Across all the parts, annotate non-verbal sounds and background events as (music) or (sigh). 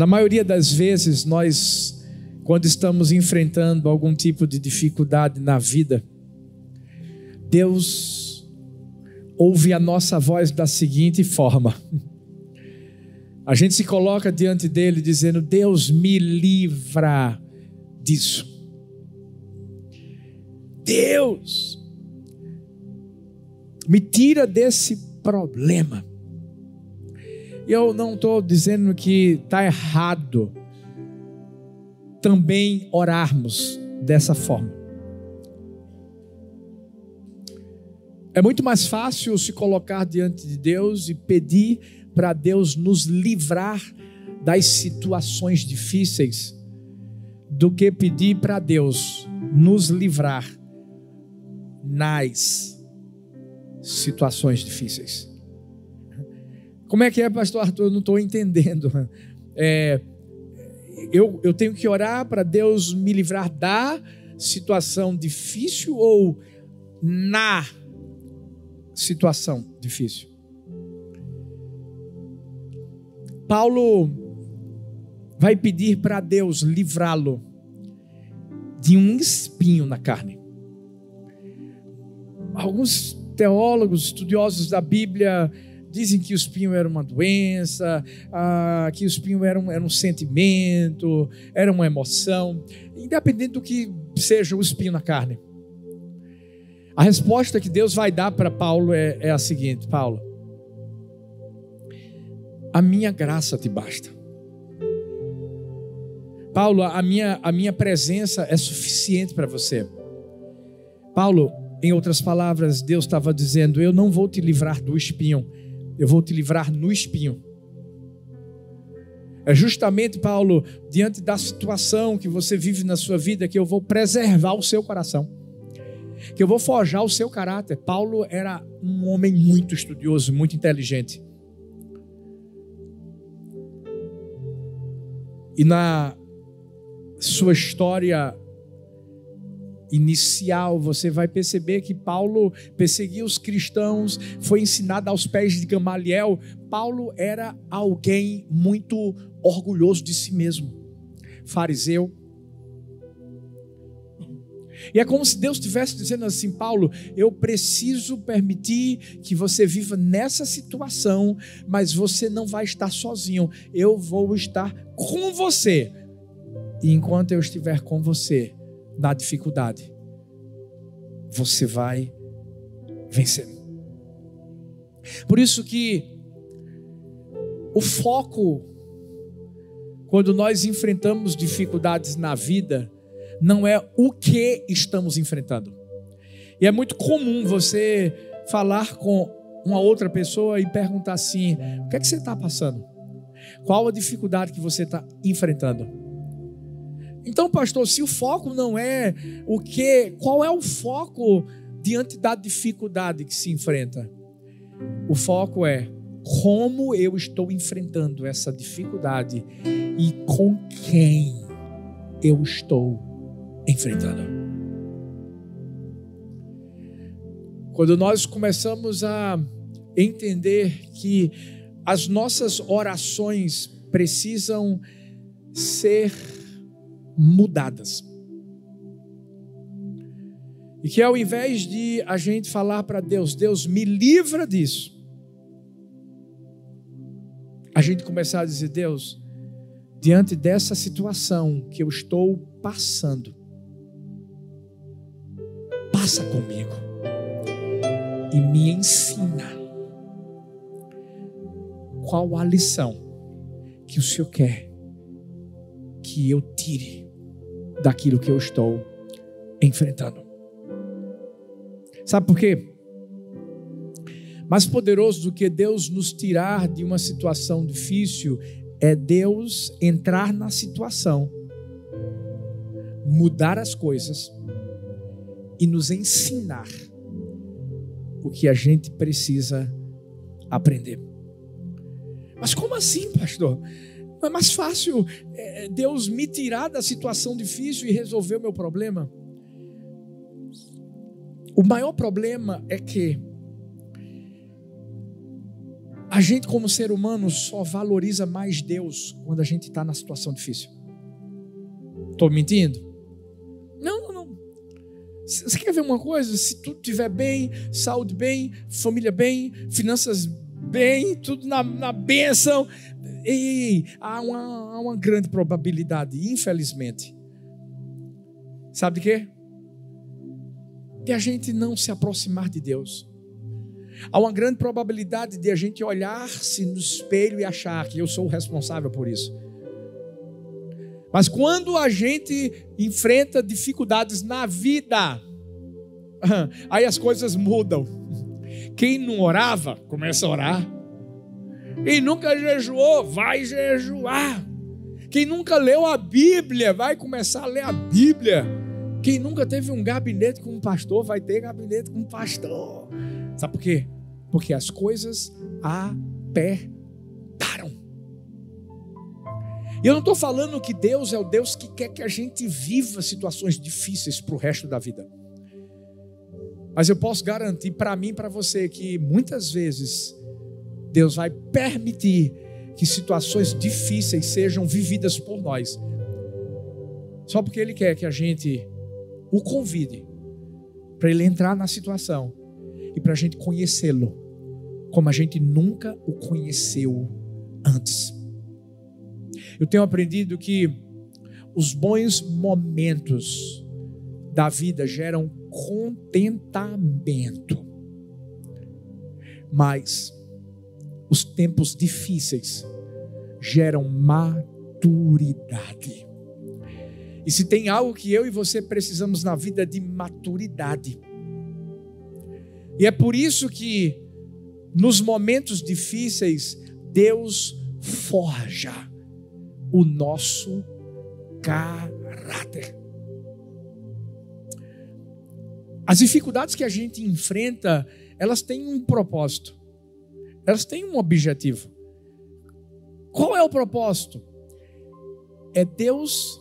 Na maioria das vezes, nós, quando estamos enfrentando algum tipo de dificuldade na vida, Deus ouve a nossa voz da seguinte forma: a gente se coloca diante dele dizendo: Deus me livra disso. Deus me tira desse problema. Eu não estou dizendo que está errado também orarmos dessa forma. É muito mais fácil se colocar diante de Deus e pedir para Deus nos livrar das situações difíceis do que pedir para Deus nos livrar nas situações difíceis. Como é que é, pastor Arthur? Eu não estou entendendo. É, eu, eu tenho que orar para Deus me livrar da situação difícil ou na situação difícil? Paulo vai pedir para Deus livrá-lo de um espinho na carne. Alguns teólogos, estudiosos da Bíblia, dizem que o espinho era uma doença, ah, que o espinho era um, era um sentimento, era uma emoção, independente do que seja o espinho na carne. A resposta que Deus vai dar para Paulo é, é a seguinte: Paulo, a minha graça te basta. Paulo, a minha, a minha presença é suficiente para você. Paulo, em outras palavras, Deus estava dizendo: Eu não vou te livrar do espinho, eu vou te livrar no espinho. É justamente, Paulo, diante da situação que você vive na sua vida, que eu vou preservar o seu coração, que eu vou forjar o seu caráter. Paulo era um homem muito estudioso, muito inteligente. E na sua história inicial, você vai perceber que Paulo perseguia os cristãos, foi ensinado aos pés de Gamaliel. Paulo era alguém muito orgulhoso de si mesmo, fariseu. E é como se Deus estivesse dizendo assim: Paulo, eu preciso permitir que você viva nessa situação, mas você não vai estar sozinho, eu vou estar com você e enquanto eu estiver com você na dificuldade, você vai vencer. Por isso que o foco quando nós enfrentamos dificuldades na vida não é o que estamos enfrentando. E é muito comum você falar com uma outra pessoa e perguntar assim: o que é que você está passando? Qual a dificuldade que você está enfrentando? Então, pastor, se o foco não é o que, qual é o foco diante da dificuldade que se enfrenta? O foco é como eu estou enfrentando essa dificuldade e com quem eu estou enfrentando. Quando nós começamos a entender que as nossas orações precisam ser mudadas. E que ao invés de a gente falar para Deus, Deus me livra disso, a gente começar a dizer, Deus, diante dessa situação que eu estou passando, passa comigo e me ensina qual a lição que o Senhor quer que eu tire daquilo que eu estou enfrentando. Sabe por quê? Mais poderoso do que Deus nos tirar de uma situação difícil é Deus entrar na situação, mudar as coisas e nos ensinar o que a gente precisa aprender. Mas como assim, pastor? Não é mais fácil é, Deus me tirar da situação difícil e resolver o meu problema? O maior problema é que A gente, como ser humano, só valoriza mais Deus quando a gente está na situação difícil. Estou mentindo? Não, não, não. Você quer ver uma coisa? Se tudo estiver bem, saúde bem, família bem, finanças bem, tudo na, na bênção, ei, há, uma, há uma grande probabilidade, infelizmente. Sabe de quê? De a gente não se aproximar de Deus. Há uma grande probabilidade de a gente olhar-se no espelho e achar que eu sou o responsável por isso. Mas quando a gente enfrenta dificuldades na vida, (laughs) aí as coisas mudam. Quem não orava, começa a orar. Quem nunca jejuou, vai jejuar. Quem nunca leu a Bíblia, vai começar a ler a Bíblia. Quem nunca teve um gabinete com um pastor, vai ter gabinete com um pastor. Sabe por quê? Porque as coisas apertaram. E eu não estou falando que Deus é o Deus que quer que a gente viva situações difíceis para o resto da vida. Mas eu posso garantir para mim e para você que muitas vezes Deus vai permitir que situações difíceis sejam vividas por nós. Só porque Ele quer que a gente o convide para Ele entrar na situação e para a gente conhecê-lo como a gente nunca o conheceu antes. Eu tenho aprendido que os bons momentos da vida geram contentamento, mas os tempos difíceis geram maturidade. E se tem algo que eu e você precisamos na vida de maturidade. E é por isso que nos momentos difíceis Deus forja o nosso caráter. As dificuldades que a gente enfrenta, elas têm um propósito. Elas têm um objetivo. Qual é o propósito? É Deus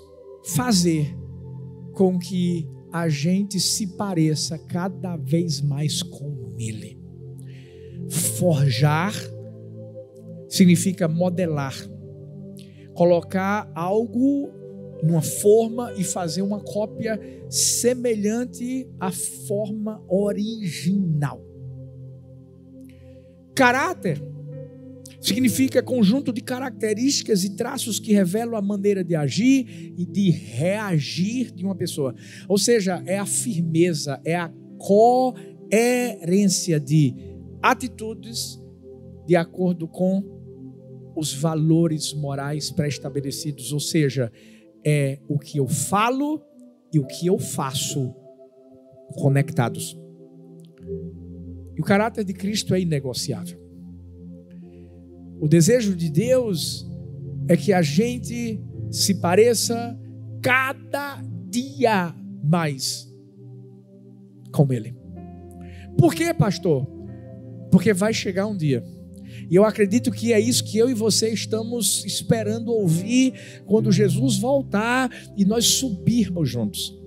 fazer com que a gente se pareça cada vez mais com Ele. Forjar significa modelar, colocar algo numa forma e fazer uma cópia semelhante à forma original. Caráter significa conjunto de características e traços que revelam a maneira de agir e de reagir de uma pessoa. Ou seja, é a firmeza, é a coerência de atitudes de acordo com os valores morais pré-estabelecidos, ou seja, é o que eu falo e o que eu faço conectados. E o caráter de Cristo é inegociável. O desejo de Deus é que a gente se pareça cada dia mais com Ele. Por quê, pastor? Porque vai chegar um dia. E eu acredito que é isso que eu e você estamos esperando ouvir quando Jesus voltar e nós subirmos juntos.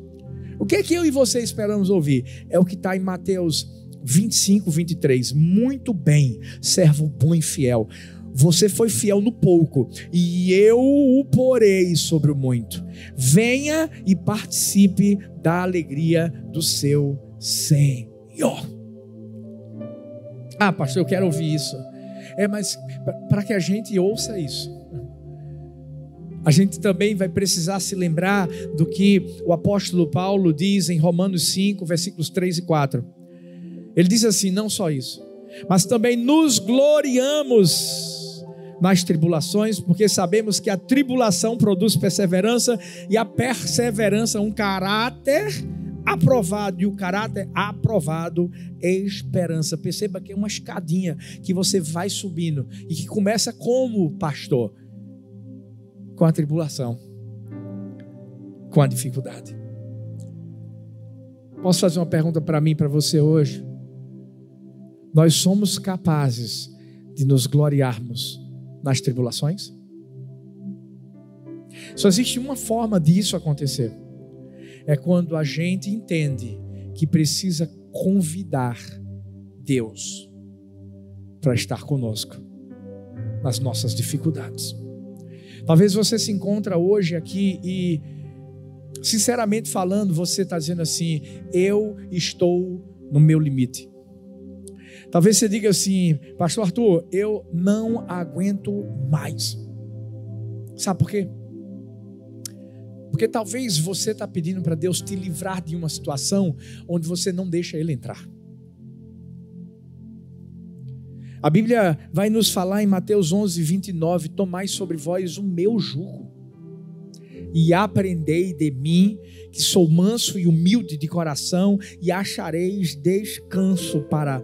O que é que eu e você esperamos ouvir? É o que está em Mateus 25, 23. Muito bem, servo bom e fiel. Você foi fiel no pouco, e eu o porei sobre o muito. Venha e participe da alegria do seu Senhor. Ah, pastor, eu quero ouvir isso. É, mas para que a gente ouça isso, a gente também vai precisar se lembrar do que o apóstolo Paulo diz em Romanos 5, versículos 3 e 4. Ele diz assim: não só isso, mas também nos gloriamos nas tribulações, porque sabemos que a tribulação produz perseverança e a perseverança um caráter aprovado e o caráter aprovado esperança. Perceba que é uma escadinha que você vai subindo e que começa como pastor com a tribulação, com a dificuldade. Posso fazer uma pergunta para mim, para você hoje? nós somos capazes de nos gloriarmos nas tribulações? Só existe uma forma disso acontecer. É quando a gente entende que precisa convidar Deus para estar conosco nas nossas dificuldades. Talvez você se encontra hoje aqui e, sinceramente falando, você está dizendo assim: eu estou no meu limite. Talvez você diga assim, Pastor Arthur, eu não aguento mais. Sabe por quê? Porque talvez você está pedindo para Deus te livrar de uma situação onde você não deixa Ele entrar. A Bíblia vai nos falar em Mateus 11, 29: Tomai sobre vós o meu jugo, e aprendei de mim, que sou manso e humilde de coração, e achareis descanso para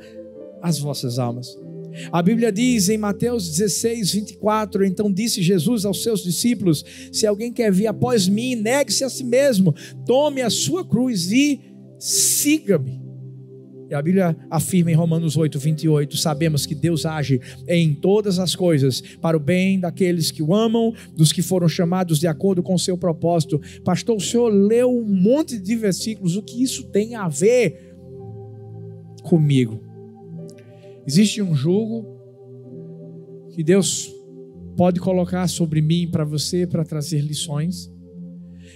as vossas almas. A Bíblia diz em Mateus 16, 24: Então disse Jesus aos seus discípulos: Se alguém quer vir após mim, negue-se a si mesmo, tome a sua cruz e siga-me. E a Bíblia afirma em Romanos 8, 28: sabemos que Deus age em todas as coisas para o bem daqueles que o amam, dos que foram chamados de acordo com o seu propósito. Pastor, o senhor leu um monte de versículos, o que isso tem a ver comigo? Existe um jugo que Deus pode colocar sobre mim para você para trazer lições.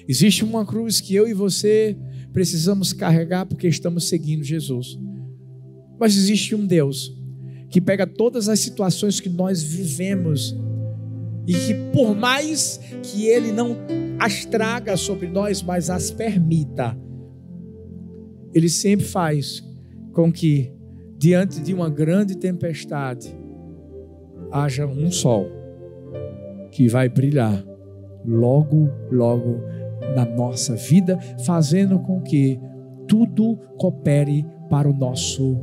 Existe uma cruz que eu e você precisamos carregar porque estamos seguindo Jesus. Mas existe um Deus que pega todas as situações que nós vivemos e que por mais que ele não as traga sobre nós, mas as permita, ele sempre faz com que diante de uma grande tempestade haja um sol que vai brilhar logo, logo na nossa vida, fazendo com que tudo coopere para o nosso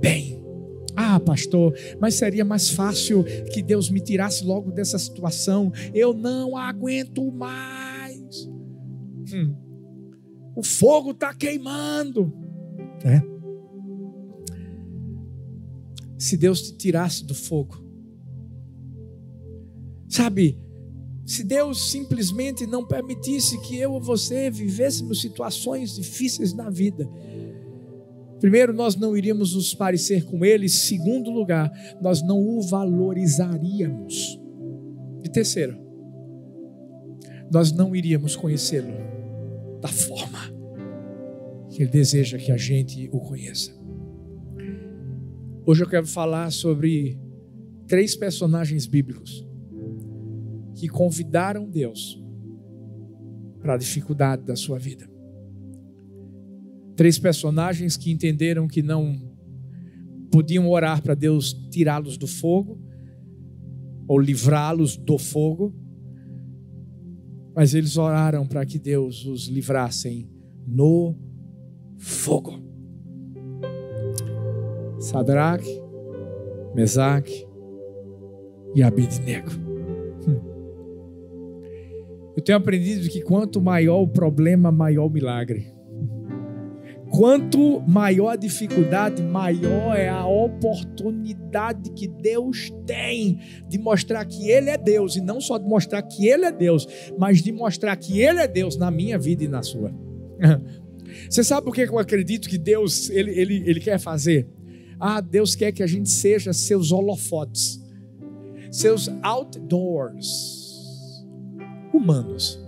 bem. Ah, pastor, mas seria mais fácil que Deus me tirasse logo dessa situação. Eu não aguento mais. Hum. O fogo está queimando. É. Se Deus te tirasse do fogo, sabe, se Deus simplesmente não permitisse que eu ou você vivêssemos situações difíceis na vida, primeiro, nós não iríamos nos parecer com Ele, segundo lugar, nós não o valorizaríamos, e terceiro, nós não iríamos conhecê-lo da forma que Ele deseja que a gente o conheça. Hoje eu quero falar sobre três personagens bíblicos que convidaram Deus para a dificuldade da sua vida. Três personagens que entenderam que não podiam orar para Deus tirá-los do fogo ou livrá-los do fogo, mas eles oraram para que Deus os livrassem no fogo. Sadraque, Mesaque e Abednego. Eu tenho aprendido que quanto maior o problema, maior o milagre. Quanto maior a dificuldade, maior é a oportunidade que Deus tem de mostrar que Ele é Deus, e não só de mostrar que Ele é Deus, mas de mostrar que Ele é Deus na minha vida e na sua. (laughs) Você sabe por que eu acredito que Deus ele, ele, ele quer fazer? Ah, Deus quer que a gente seja seus holofotes, seus outdoors humanos.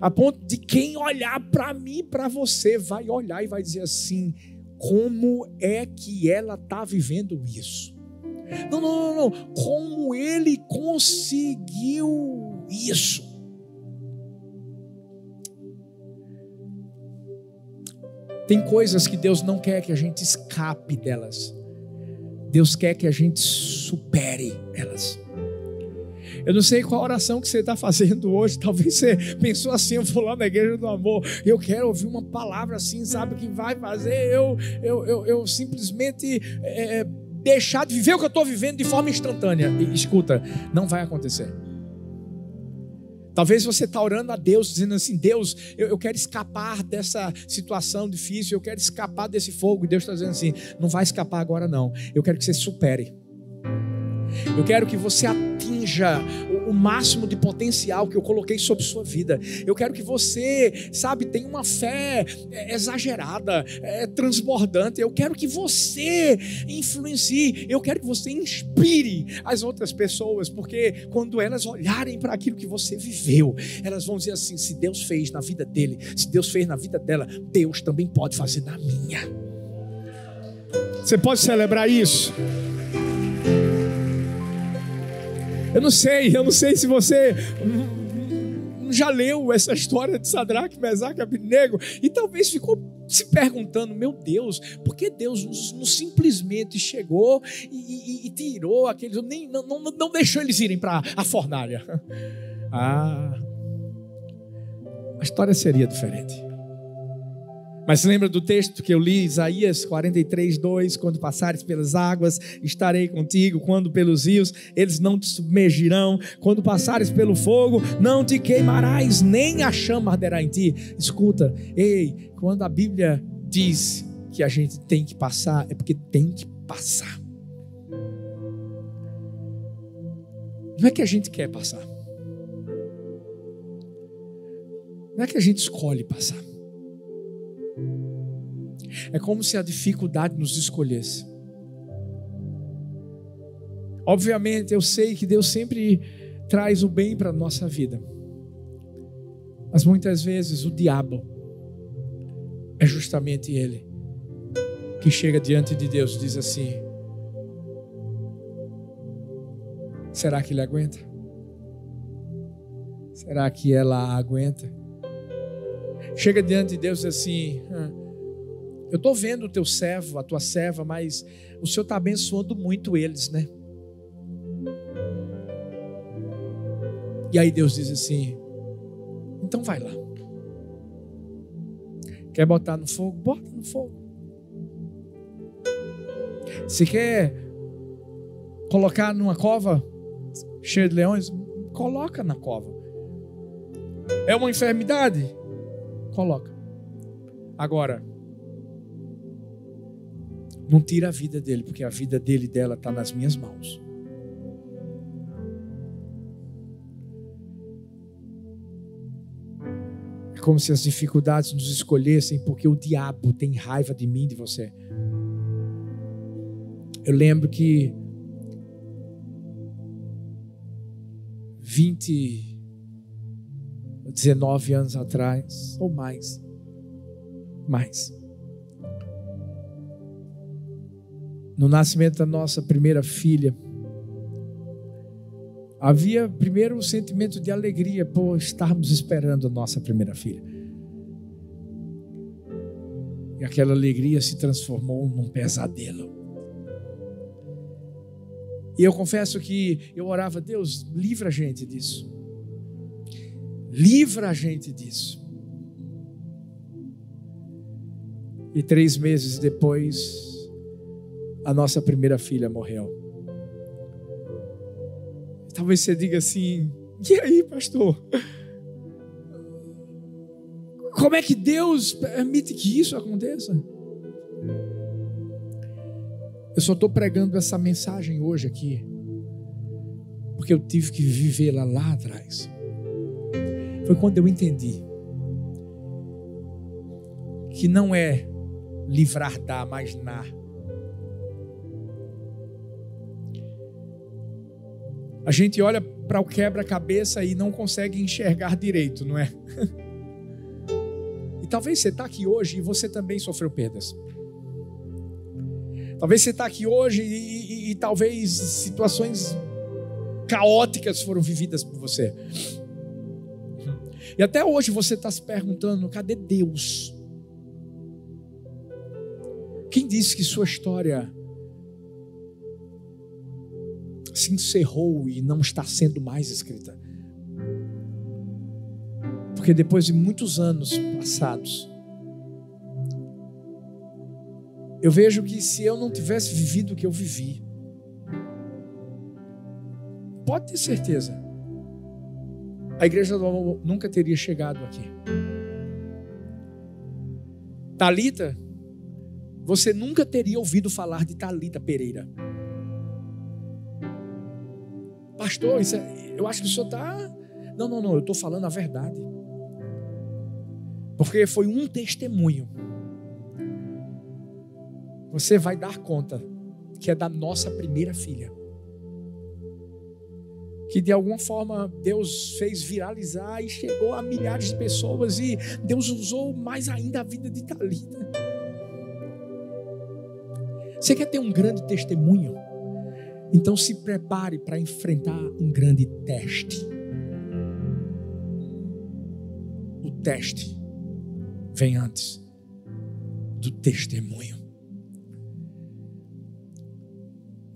A ponto de quem olhar para mim, para você, vai olhar e vai dizer assim: como é que ela está vivendo isso? Não, não, não, não. Como ele conseguiu isso? Tem coisas que Deus não quer que a gente escape delas. Deus quer que a gente supere elas. Eu não sei qual oração que você está fazendo hoje. (laughs) Talvez você pensou assim: eu vou lá na igreja do amor, eu quero ouvir uma palavra assim, sabe, que vai fazer eu, eu, eu, eu simplesmente é, deixar de viver o que eu estou vivendo de forma instantânea. E, escuta, não vai acontecer. Talvez você está orando a Deus, dizendo assim: Deus, eu, eu, quero escapar dessa situação difícil, eu quero escapar desse fogo. E Deus está dizendo assim: não vai escapar agora, não. Eu quero que você supere. Eu quero que você atinja o máximo de potencial que eu coloquei sobre sua vida. Eu quero que você, sabe, tenha uma fé é, exagerada, é, transbordante. Eu quero que você influencie, eu quero que você inspire as outras pessoas, porque quando elas olharem para aquilo que você viveu, elas vão dizer assim: se Deus fez na vida dele, se Deus fez na vida dela, Deus também pode fazer na minha. Você pode celebrar isso? Eu não sei, eu não sei se você já leu essa história de Sadraque, Mesaque e Abednego e talvez ficou se perguntando, meu Deus, por que Deus não, simplesmente chegou e, e, e tirou aqueles, nem, não, não, não deixou eles irem para a fornalha? (laughs) Ah, a história seria diferente. Mas lembra do texto que eu li, Isaías 43, 2: Quando passares pelas águas, estarei contigo. Quando pelos rios, eles não te submergirão. Quando passares pelo fogo, não te queimarás, nem a chama arderá em ti. Escuta, ei, quando a Bíblia diz que a gente tem que passar, é porque tem que passar. Não é que a gente quer passar. Não é que a gente escolhe passar. É como se a dificuldade nos escolhesse. Obviamente, eu sei que Deus sempre traz o bem para a nossa vida. Mas muitas vezes o diabo é justamente ele que chega diante de Deus e diz assim: Será que ele aguenta? Será que ela aguenta? Chega diante de Deus assim: eu estou vendo o teu servo, a tua serva, mas o Senhor está abençoando muito eles, né? E aí Deus diz assim: então vai lá. Quer botar no fogo? Bota no fogo. Se quer colocar numa cova cheia de leões, coloca na cova. É uma enfermidade? Coloca. Agora, não tira a vida dele, porque a vida dele e dela está nas minhas mãos. É como se as dificuldades nos escolhessem, porque o diabo tem raiva de mim, de você. Eu lembro que 20, 19 anos atrás, ou mais, mais, no nascimento da nossa primeira filha, havia primeiro um sentimento de alegria por estarmos esperando a nossa primeira filha. E aquela alegria se transformou num pesadelo. E eu confesso que eu orava, Deus, livra a gente disso. Livra a gente disso. E três meses depois, a nossa primeira filha morreu. Talvez você diga assim: e aí, pastor? Como é que Deus permite que isso aconteça? Eu só estou pregando essa mensagem hoje aqui, porque eu tive que vivê-la lá atrás. Foi quando eu entendi que não é livrar da, mas na. A gente olha para o quebra-cabeça e não consegue enxergar direito, não é? (laughs) e talvez você está aqui hoje e você também sofreu perdas. Talvez você está aqui hoje e, e, e, talvez situações caóticas foram vividas por você. E até hoje você está se perguntando: cadê Deus? Quem disse que sua história se encerrou e não está sendo mais escrita. Porque depois de muitos anos passados, eu vejo que se eu não tivesse vivido o que eu vivi, pode ter certeza, a igreja do amor nunca teria chegado aqui. Talita, você nunca teria ouvido falar de Talita Pereira. Pastor, é, eu acho que o senhor está. Não, não, não, eu estou falando a verdade. Porque foi um testemunho. Você vai dar conta que é da nossa primeira filha. Que de alguma forma Deus fez viralizar e chegou a milhares de pessoas e Deus usou mais ainda a vida de Talita. Você quer ter um grande testemunho? Então se prepare para enfrentar um grande teste. O teste vem antes do testemunho.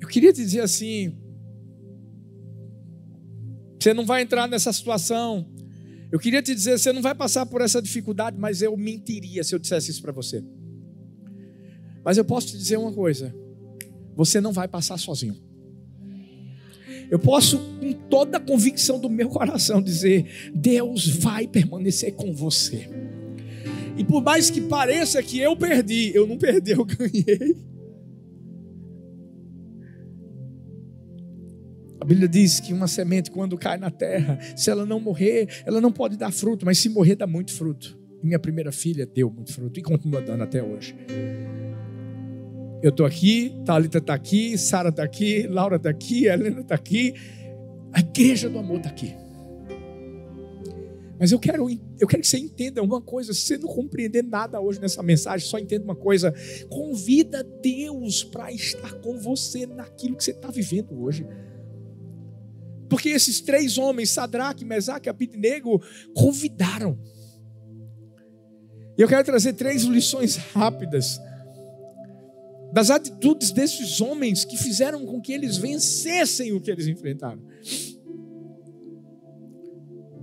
Eu queria dizer assim: você não vai entrar nessa situação. Eu queria te dizer, você não vai passar por essa dificuldade, mas eu mentiria se eu dissesse isso para você. Mas eu posso te dizer uma coisa: você não vai passar sozinho. Eu posso, com toda a convicção do meu coração, dizer: Deus vai permanecer com você. E por mais que pareça que eu perdi, eu não perdi, eu (laughs) ganhei. A Bíblia diz que uma semente, quando cai na terra, se ela não morrer, ela não pode dar fruto, mas se morrer, dá muito fruto. Minha primeira filha deu muito fruto e continua dando até hoje. Eu estou aqui, Thalita está aqui, Sara está aqui, Laura está aqui, Helena está aqui, a igreja do amor está aqui. Mas eu quero, eu quero que você entenda uma coisa. Se você não compreender nada hoje nessa mensagem, só entenda uma coisa. Convida Deus para estar com você naquilo que você está vivendo hoje. Porque esses três homens, Sadraque, Mesaque e Abidnego, convidaram. Eu quero trazer três lições rápidas das atitudes desses homens que fizeram com que eles vencessem o que eles enfrentaram.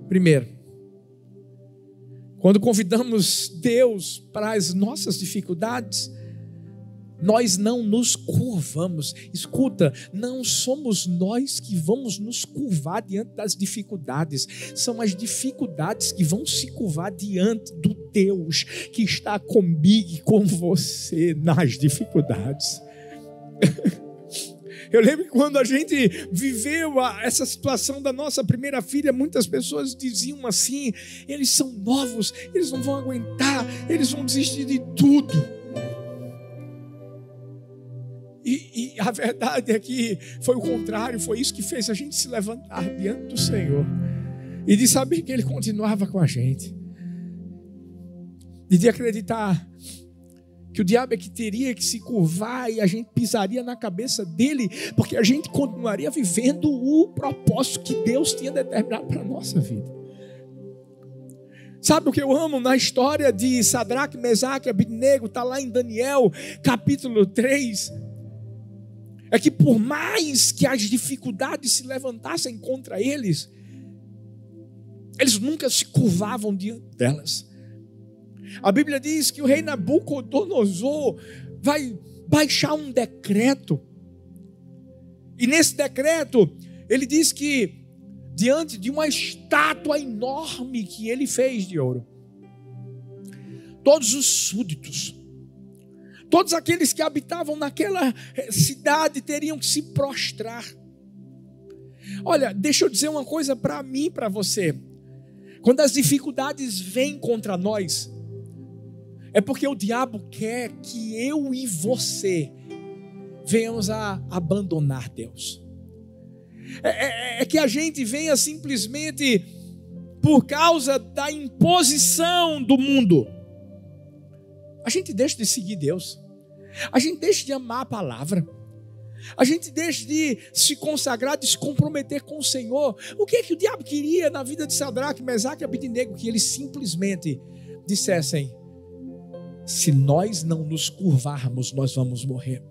Primeiro, quando convidamos Deus para as nossas dificuldades, nós não nos curvamos. Escuta, não somos nós que vamos nos curvar diante das dificuldades, são as dificuldades que vão se curvar diante do Deus que está comigo e com você nas dificuldades. (laughs) Eu lembro que quando a gente viveu a, essa situação da nossa primeira filha, muitas pessoas diziam assim: eles são novos, eles não vão aguentar, eles vão desistir de tudo. A verdade é que foi o contrário, foi isso que fez a gente se levantar diante do Senhor e de saber que Ele continuava com a gente, e de acreditar que o diabo é que teria que se curvar e a gente pisaria na cabeça dele, porque a gente continuaria vivendo o propósito que Deus tinha determinado para a nossa vida. Sabe o que eu amo na história de Sadraque, Mesaque Abidnego, está lá em Daniel, capítulo 3. É que por mais que as dificuldades se levantassem contra eles, eles nunca se curvavam diante delas. A Bíblia diz que o rei Nabucodonosor vai baixar um decreto. E nesse decreto, ele diz que, diante de uma estátua enorme que ele fez de ouro, todos os súditos, todos aqueles que habitavam naquela eh, cidade teriam que se prostrar. Olha, deixa eu dizer uma coisa para mim para você. Quando as dificuldades vêm contra nós, é porque o diabo quer que eu e você venhamos a abandonar Deus. É, é, é, que a gente venha simplesmente por causa da imposição do mundo. A gente deixa de seguir Deus. A gente deixa de amar a palavra. A gente deixa de se consagrar, de se comprometer com o Senhor. O que é que o diabo queria na vida de Sadraque, Mesaque e Abednego? Que eles simplesmente dissessem: se nós não nos curvarmos, nós vamos morrer.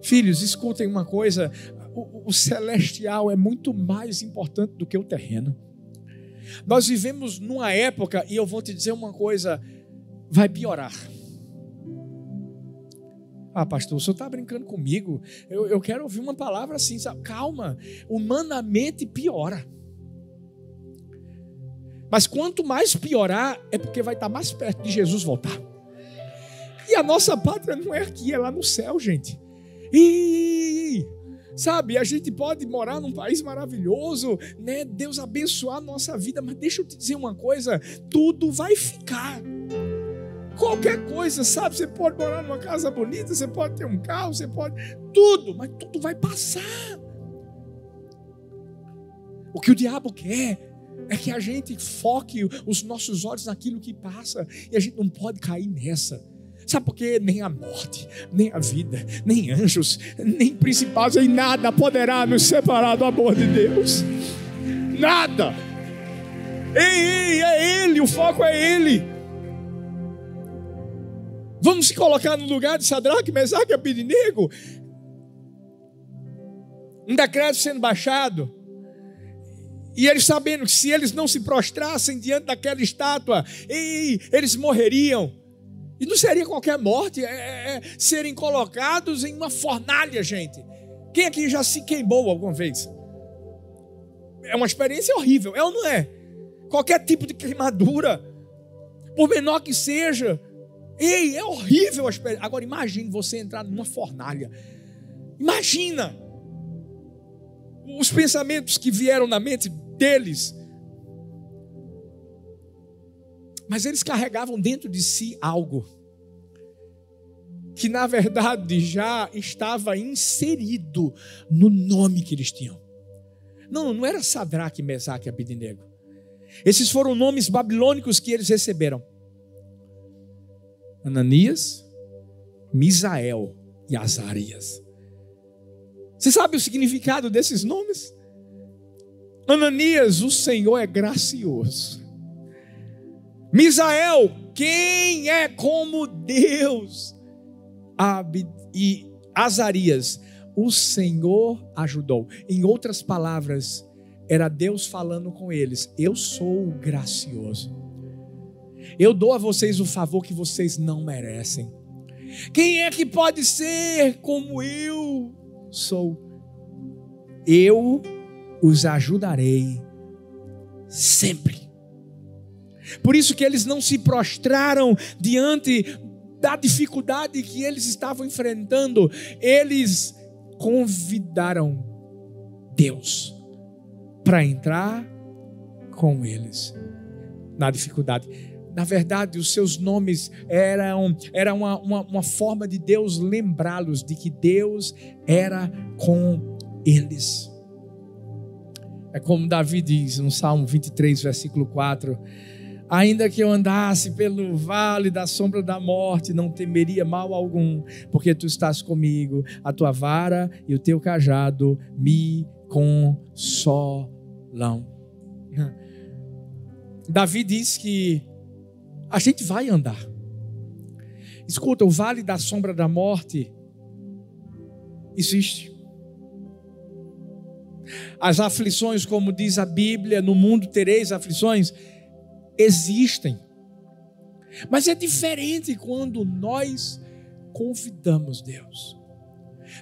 Filhos, escutem uma coisa: o, o, celestial é muito mais importante do que o terreno. Nós vivemos numa época, e eu vou te dizer uma coisa: vai piorar. Ah, pastor, o senhor está brincando comigo? Eu, eu quero ouvir uma palavra assim, sabe? calma, humanamente piora. Mas quanto mais piorar, é porque vai estar mais perto de Jesus voltar. E a nossa pátria não é aqui, é lá no céu, gente. E Sabe, a gente pode morar num país maravilhoso, né? Deus abençoar a nossa vida, mas deixa eu te dizer uma coisa: tudo vai ficar. Qualquer coisa, sabe? Você pode morar numa casa bonita, você pode ter um carro, você pode. Tudo, mas tudo vai passar. O que o diabo quer é que a gente foque os nossos olhos naquilo que passa, e a gente não pode cair nessa. Sabe por quê? Nem a morte, nem a vida, nem anjos, nem principais, nem nada poderá nos separar do amor de Deus. Nada. Ei, ei, é Ele, o foco é Ele. Vamos se colocar no lugar de Sadraque, Mesaque e Abidinego. Um decreto sendo baixado. E eles sabendo que se eles não se prostrassem diante daquela estátua, ei, eles morreriam. E não seria qualquer morte, é, é, é, serem colocados em uma fornalha, gente. Quem aqui já se queimou alguma vez? É uma experiência horrível, é ou não é? Qualquer tipo de queimadura, por menor que seja, ei, é horrível a experiência. Agora imagine você entrar numa fornalha. Imagina os pensamentos que vieram na mente deles. Mas eles carregavam dentro de si algo que na verdade já estava inserido no nome que eles tinham. Não, não era Sadraque, Mesaque e Abidinego. Esses foram nomes babilônicos que eles receberam. Ananias, Misael e Azarias. Você sabe o significado desses nomes? Ananias, o Senhor é gracioso. Misael, quem é como Deus? E Azarias, o Senhor ajudou. Em outras palavras, era Deus falando com eles: Eu sou gracioso. Eu dou a vocês o favor que vocês não merecem. Quem é que pode ser como eu sou? Eu os ajudarei sempre. Por isso que eles não se prostraram diante da dificuldade que eles estavam enfrentando, eles convidaram Deus para entrar com eles na dificuldade. Na verdade, os seus nomes eram era uma, uma, uma forma de Deus lembrá-los de que Deus era com eles. É como Davi diz no Salmo 23, versículo 4: Ainda que eu andasse pelo vale da sombra da morte, não temeria mal algum, porque tu estás comigo, a tua vara e o teu cajado me consolam. (laughs) Davi diz que a gente vai andar. Escuta, o vale da sombra da morte existe. As aflições, como diz a Bíblia, no mundo tereis aflições existem. Mas é diferente quando nós convidamos Deus.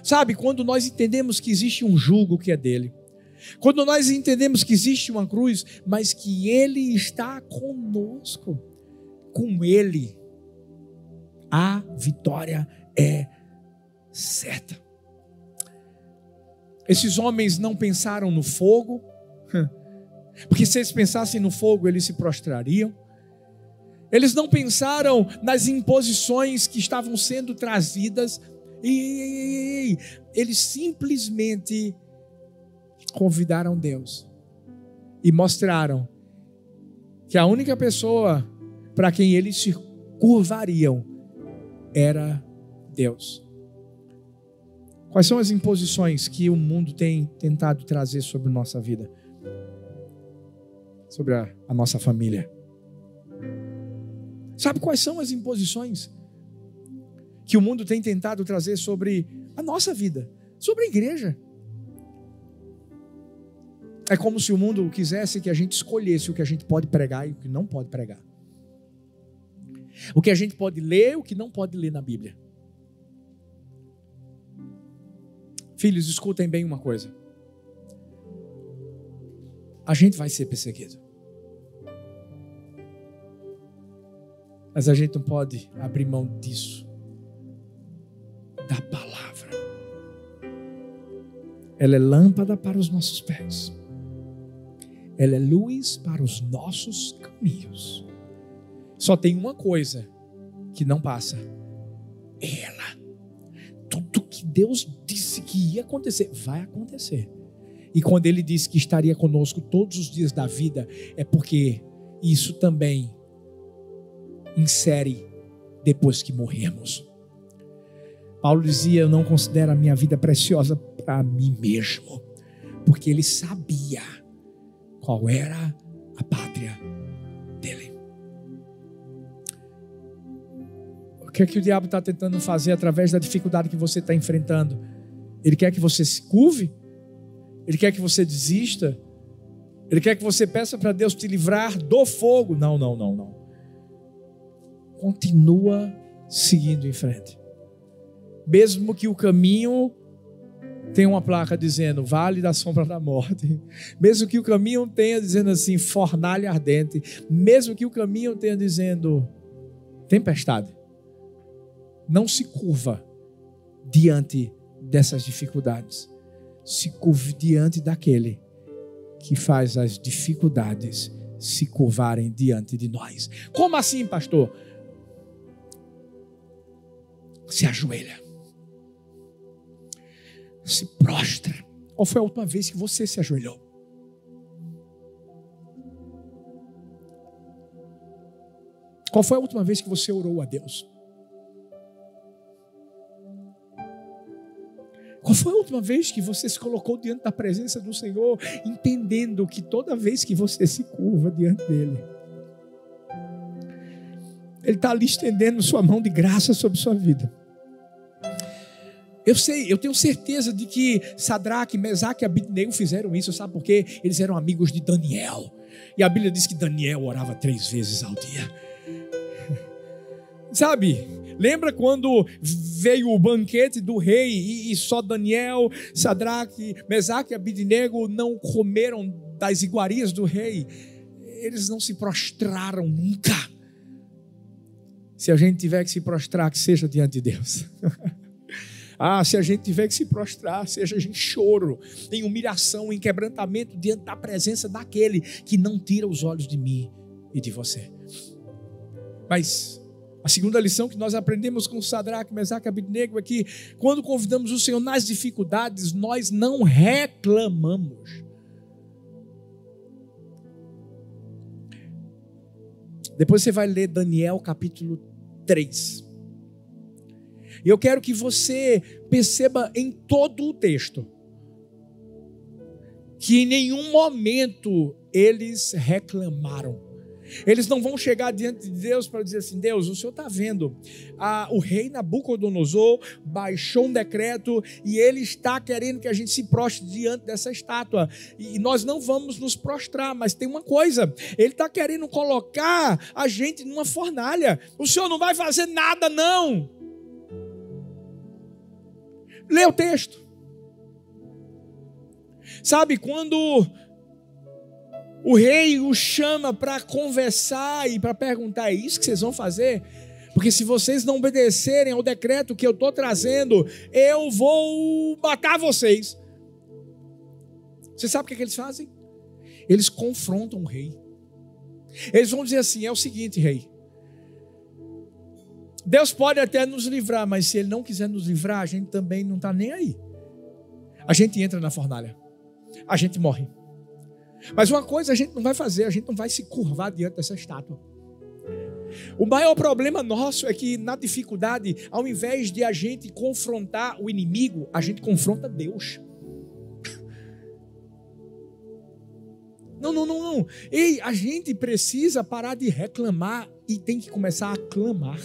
Sabe, quando nós entendemos que existe um jugo que é dele. Quando nós entendemos que existe uma cruz, mas que ele está conosco. Com ele a vitória é certa. Esses homens não pensaram no fogo, (laughs) porque se eles pensassem no fogo, eles se prostrariam. Eles não pensaram nas imposições que estavam sendo trazidas. E eles simplesmente convidaram Deus e mostraram que a única pessoa para quem eles se curvariam era Deus. Quais são as imposições que o mundo tem tentado trazer sobre nossa vida? sobre a, a nossa família. Sabe quais são as imposições que o mundo tem tentado trazer sobre a nossa vida, sobre a igreja? É como se o mundo quisesse que a gente escolhesse o que a gente pode pregar e o que não pode pregar. O que a gente pode ler o que não pode ler na Bíblia. Filhos, escutem bem uma coisa. A gente vai ser perseguido. Mas a gente não pode abrir mão disso, da palavra. ela é lâmpada para os nossos pés, ela é luz para os nossos caminhos. Só tem uma coisa que não passa: ela. Tudo que Deus disse que ia acontecer, vai acontecer. E quando Ele disse que estaria conosco todos os dias da vida, é porque isso também insere depois que morrermos. Paulo dizia: Eu não considero a minha vida preciosa para mim mesmo, porque ele sabia qual era a pátria que é que o diabo está tentando fazer através da dificuldade que você está enfrentando? Ele quer que você se curve? Ele quer que você desista? Ele quer que você peça para Deus te livrar do fogo? Não, não, não, não. Continua seguindo em frente. Mesmo que o caminho tenha uma placa dizendo Vale da Sombra da Morte, (laughs) mesmo que o caminho tenha dizendo assim Fornalha Ardente, mesmo que o caminho tenha dizendo Tempestade, não se curva diante dessas dificuldades, se curve diante daquele que faz as dificuldades se curvarem diante de nós. Como assim, pastor? Se ajoelha se prostra. Qual foi a última vez que você se ajoelhou? Qual foi a última vez que você orou a Deus? Qual foi a última vez que você se colocou diante da presença do Senhor, entendendo que toda vez que você se curva diante dEle, Ele está ali estendendo sua mão de graça sobre sua vida. Eu sei, eu tenho certeza de que Sadraque, Mesaque e Abidnego fizeram isso, sabe por quê? Eles eram amigos de Daniel. E a Bíblia diz que Daniel orava três vezes ao dia. (laughs) Sabe, lembra quando veio o banquete do rei e, só Daniel, Sadraque, Mesaque e Abidnego não comeram das iguarias do rei? Eles não se prostraram nunca. Se a gente tiver que se prostrar, que seja diante de Deus. (laughs) Ah, se a gente tiver que se prostrar, seja em choro, em humilhação, em quebrantamento diante da presença daquele que não tira os olhos de mim e de você. Mas a segunda lição que nós aprendemos com Sadraque, Mesaque e Abidnego é que quando convidamos o Senhor nas dificuldades, nós não reclamamos. Depois você vai ler Daniel capítulo 3. E eu quero que você perceba em todo o texto que em nenhum momento eles reclamaram. Eles não vão chegar diante de Deus para dizer assim: Deus, o Senhor está vendo, ah, o rei Nabucodonosor baixou um decreto e ele está querendo que a gente se prostre diante dessa estátua. E nós não vamos nos prostrar, mas tem uma coisa: ele está querendo colocar a gente numa fornalha. O Senhor não vai fazer nada, não. Lê o texto. Sabe, quando o rei o chama para conversar e para perguntar: é isso que vocês vão fazer? Porque se vocês não obedecerem ao decreto que eu estou trazendo, eu vou matar vocês. Você sabe o que, é que eles fazem? Eles confrontam o rei. Eles vão dizer assim: é o seguinte, rei. Deus pode até nos livrar, mas se Ele não quiser nos livrar, a gente também não está nem aí. A gente entra na fornalha, a gente morre. Mas uma coisa a gente não vai fazer, a gente não vai se curvar diante dessa estátua. O maior problema nosso é que na dificuldade, ao invés de a gente confrontar o inimigo, a gente confronta Deus. Não, não, não, não. Ei, a gente precisa parar de reclamar e tem que começar a clamar.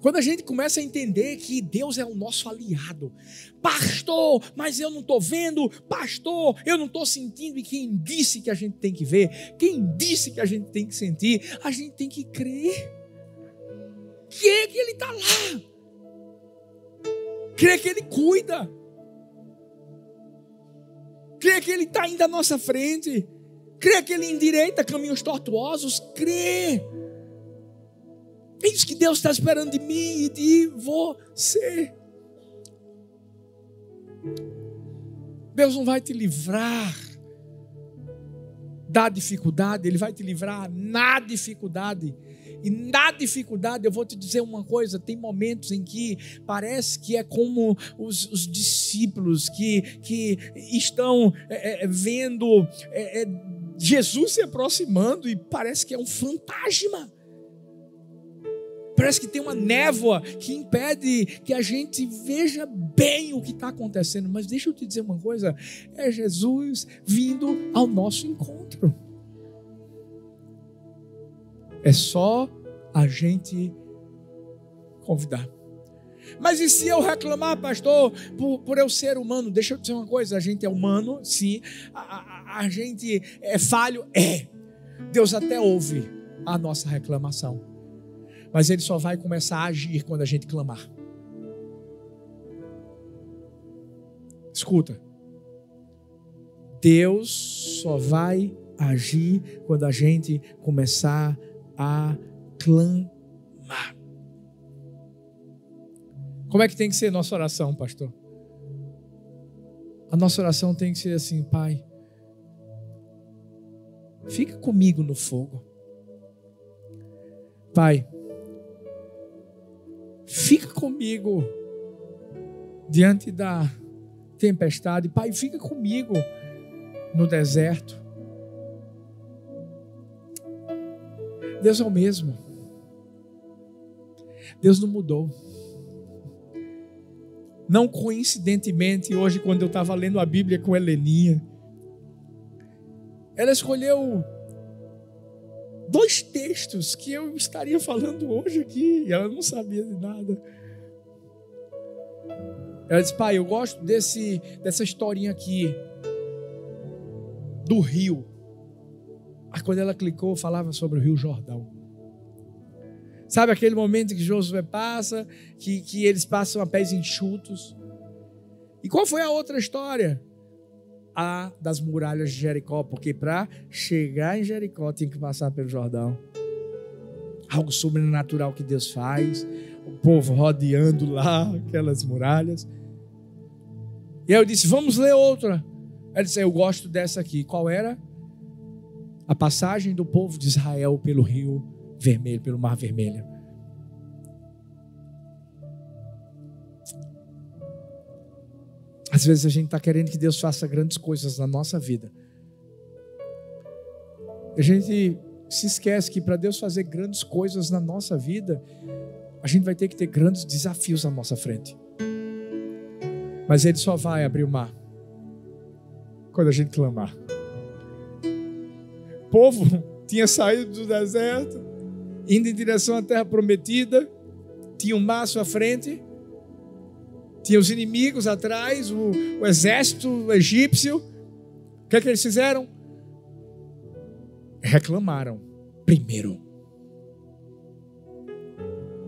Quando a gente começa a entender que Deus é o nosso aliado, pastor, mas eu não estou vendo, pastor, eu não estou sentindo, e quem disse que a gente tem que ver, quem disse que a gente tem que sentir, a gente tem que crer. Crer que Ele está lá, crer que Ele cuida, crer que Ele está indo à nossa frente, crer que Ele endireita caminhos tortuosos, crer é isso que Deus está esperando de mim e de você. Deus não vai te livrar da dificuldade, Ele vai te livrar na dificuldade. E na dificuldade, eu vou te dizer uma coisa: tem momentos em que parece que é como os, os discípulos que, que estão é, é, vendo é, é Jesus se aproximando e parece que é um fantasma. Parece que tem uma névoa que impede que a gente veja bem o que está acontecendo. Mas deixa eu te dizer uma coisa: é Jesus vindo ao nosso encontro. É só a gente convidar. Mas e se eu reclamar, pastor, por, por eu ser humano? Deixa eu dizer uma coisa: a gente é humano, sim. A, a, a gente é falho? É. Deus até ouve a nossa reclamação mas ele só vai começar a agir quando a gente clamar. Escuta. Deus só vai agir quando a gente começar a clamar. Como é que tem que ser nossa oração, pastor? A nossa oração tem que ser assim, Pai, fica comigo no fogo. Pai, Fica comigo diante da tempestade. Pai, fica comigo no deserto. Deus é o mesmo. Deus não mudou. Não coincidentemente, hoje, quando eu estava lendo a Bíblia com Heleninha, ela escolheu dois textos que eu estaria falando hoje aqui, e ela não sabia de nada. Ela disse: Pai, eu gosto desse, dessa historinha aqui, do rio. Aí quando ela clicou, falava sobre o Rio Jordão. Sabe aquele momento que Josué passa, que, que eles passam a pés enxutos? E qual foi a outra história? A das muralhas de Jericó, porque para chegar em Jericó tinha que passar pelo Jordão. Algo sobrenatural que Deus faz, o povo rodeando lá aquelas muralhas. E aí eu disse: Vamos ler outra. Ela disse: Eu gosto dessa aqui. Qual era? A passagem do povo de Israel pelo rio vermelho, pelo mar vermelho. Às vezes a gente está querendo que Deus faça grandes coisas na nossa vida. A gente se esquece que para Deus fazer grandes coisas na nossa vida, a gente vai ter que ter grandes desafios à nossa frente. Mas Ele só vai abrir o mar quando a gente clamar. O povo tinha saído do deserto, indo em direção à terra prometida, tinha um mar à frente tinha os inimigos atrás, o, o exército egípcio. O que é que eles fizeram? Reclamaram primeiro.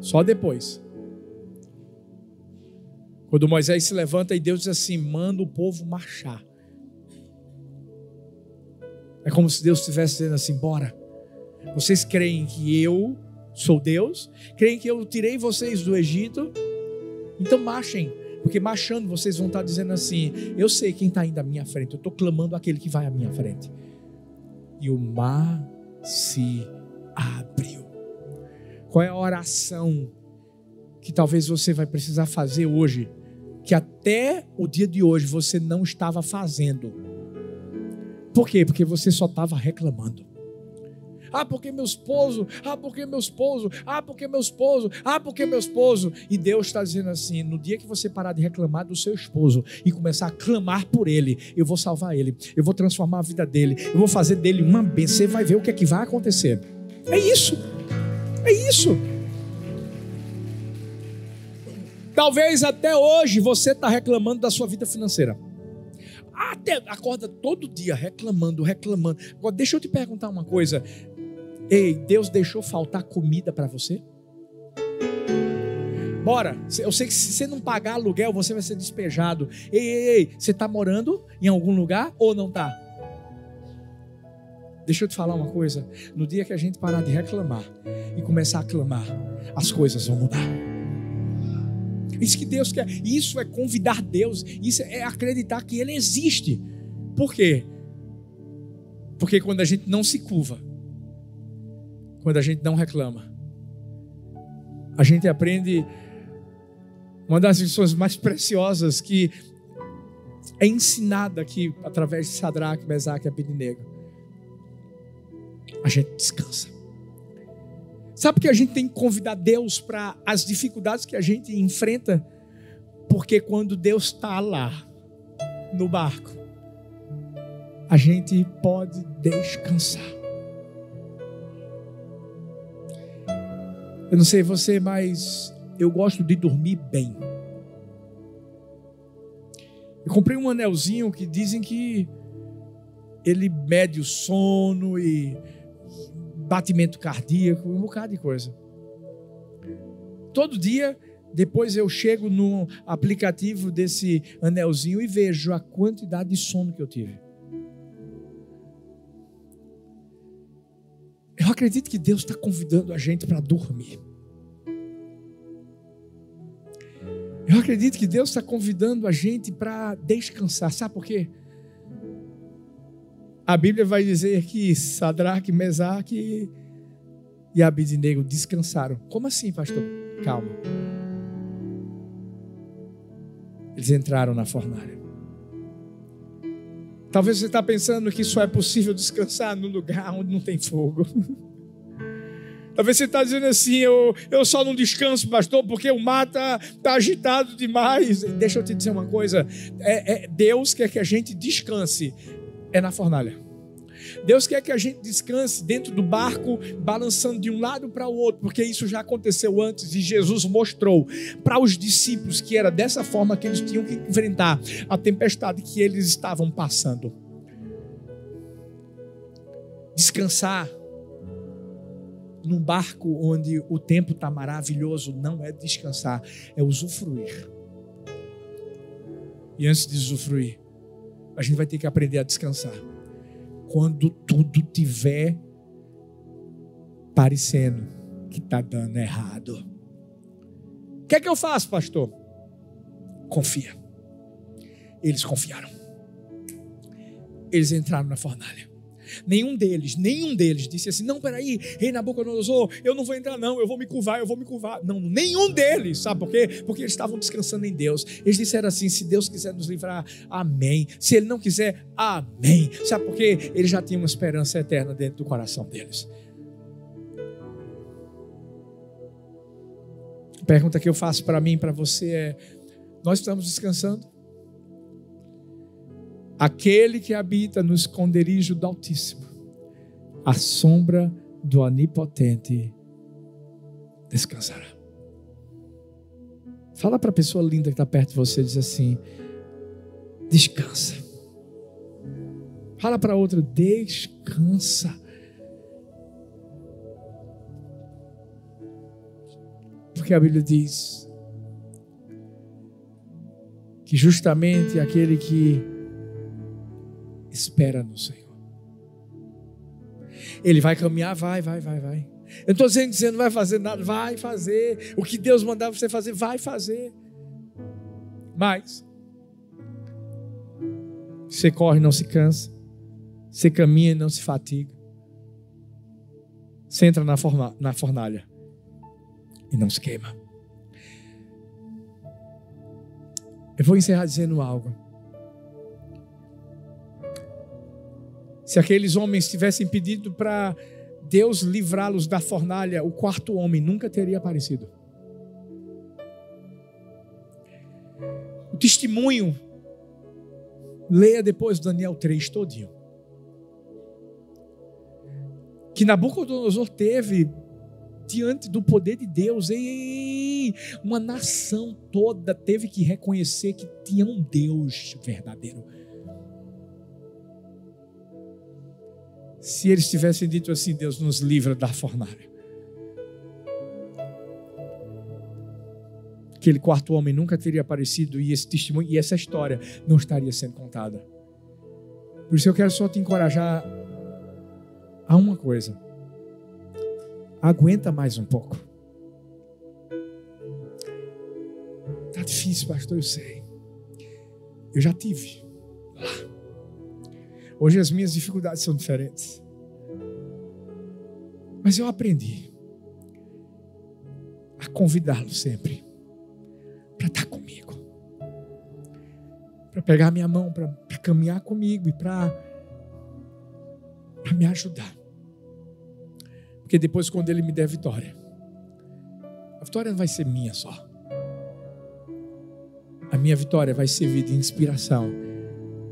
Só depois. Quando Moisés se levanta e Deus diz assim: manda o povo marchar. É como se Deus estivesse dizendo assim: bora. Vocês creem que eu sou Deus? Creem que eu tirei vocês do Egito? Então marchem. Porque marchando vocês vão estar dizendo assim: Eu sei quem está indo à minha frente, eu estou clamando aquele que vai à minha frente. E o mar se abriu. Qual é a oração que talvez você vai precisar fazer hoje, que até o dia de hoje você não estava fazendo? Por quê? Porque você só estava reclamando. Ah, porque meu esposo, ah, porque meu esposo, ah, porque meu esposo, ah, porque meu esposo. E Deus está dizendo assim: no dia que você parar de reclamar do seu esposo e começar a clamar por ele, eu vou salvar ele, eu vou transformar a vida dele, eu vou fazer dele uma bênção. Você vai ver o que é que vai acontecer. É isso, é isso. Talvez até hoje você está reclamando da sua vida financeira. Até acorda todo dia reclamando, reclamando. Agora, deixa eu te perguntar uma coisa. Ei, Deus deixou faltar comida para você? Bora, eu sei que se você não pagar aluguel, você vai ser despejado. Ei, ei, ei, você está morando em algum lugar ou não está? Deixa eu te falar uma coisa. No dia que a gente parar de reclamar e começar a clamar, as coisas vão mudar. Isso que Deus quer. Isso é convidar Deus. Isso é acreditar que Ele existe. Por quê? Porque quando a gente não se curva, quando a gente não reclama, a gente aprende uma das lições mais preciosas que é ensinada aqui através de Sadraque, Mesaque e Abednego. A gente descansa. Sabe que a gente tem que convidar Deus para as dificuldades que a gente enfrenta? Porque quando Deus está lá, no barco, a gente pode descansar. Eu não sei você, mas eu gosto de dormir bem. Eu comprei um anelzinho que dizem que ele mede o sono e batimento cardíaco, um bocado de coisa. Todo dia, depois eu chego no aplicativo desse anelzinho e vejo a quantidade de sono que eu tive. Acredito que Deus está convidando a gente para dormir. Eu acredito que Deus está convidando a gente para descansar. Sabe por quê? A Bíblia vai dizer que Sadraque, Mesaque e Abidnego descansaram. Como assim, pastor? Calma. Eles entraram na fornalha. Talvez você está pensando que só é possível descansar no lugar onde não tem fogo. (laughs) Talvez você está dizendo assim, eu, eu só não descanso, pastor, porque o mar está tá agitado demais. Deixa eu te dizer uma coisa: é, é, Deus quer que a gente descanse, é na fornalha. Deus quer que a gente descanse dentro do barco, balançando de um lado para o outro, porque isso já aconteceu antes e Jesus mostrou para os discípulos que era dessa forma que eles tinham que enfrentar a tempestade que eles estavam passando. Descansar num barco onde o tempo está maravilhoso, não é descansar, é usufruir. E antes de usufruir, a gente vai ter que aprender a descansar. Quando tudo tiver parecendo que está dando errado. O que é que eu faço, pastor? Confia. Eles confiaram. Eles entraram na fornalha. Nenhum deles, nenhum deles disse assim: não, peraí, rei Nabucodonosor, eu não vou entrar, não, eu vou me curvar, eu vou me curvar. Não, nenhum deles, sabe por quê? Porque eles estavam descansando em Deus. Eles disseram assim: se Deus quiser nos livrar, amém. Se Ele não quiser, amém. Sabe por quê? Eles já tinham uma esperança eterna dentro do coração deles. A pergunta que eu faço para mim e para você é: nós estamos descansando? Aquele que habita no esconderijo do Altíssimo, a sombra do Onipotente descansará. Fala para a pessoa linda que está perto de você, diz assim: descansa. Fala para outra, descansa. Porque a Bíblia diz que justamente aquele que espera no Senhor. Ele vai caminhar, vai, vai, vai, vai. Eu não estou dizendo que você não vai fazer nada, vai fazer. O que Deus mandar você fazer, vai fazer. Mas, você corre, não se cansa. Você caminha e não se fatiga. Você entra na, forma, na fornalha e não se queima. Eu vou encerrar dizendo algo. Se aqueles homens tivessem pedido para Deus livrá-los da fornalha, o quarto homem nunca teria aparecido. O testemunho, leia depois Daniel 3 todinho. Que Nabucodonosor teve diante do poder de Deus, ei, uma nação toda teve que reconhecer que tinha um Deus verdadeiro. Se eles tivessem dito assim: Deus nos livra da fornalha. Aquele quarto homem nunca teria aparecido e esse testemunho e essa história não estaria sendo contada. Por isso eu quero só te encorajar a uma coisa. Aguenta mais um pouco. Tá difícil, pastor, eu sei. Eu já tive lá. Hoje as minhas dificuldades são diferentes. Mas eu aprendi a convidá-lo sempre para estar comigo, para pegar minha mão, para caminhar comigo e para me ajudar. Porque depois, quando Ele me der vitória, a vitória não vai ser minha só. A minha vitória vai servir de inspiração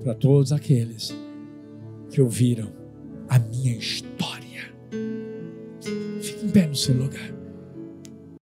para todos aqueles que ouviram a minha história. Fique em pé no seu lugar.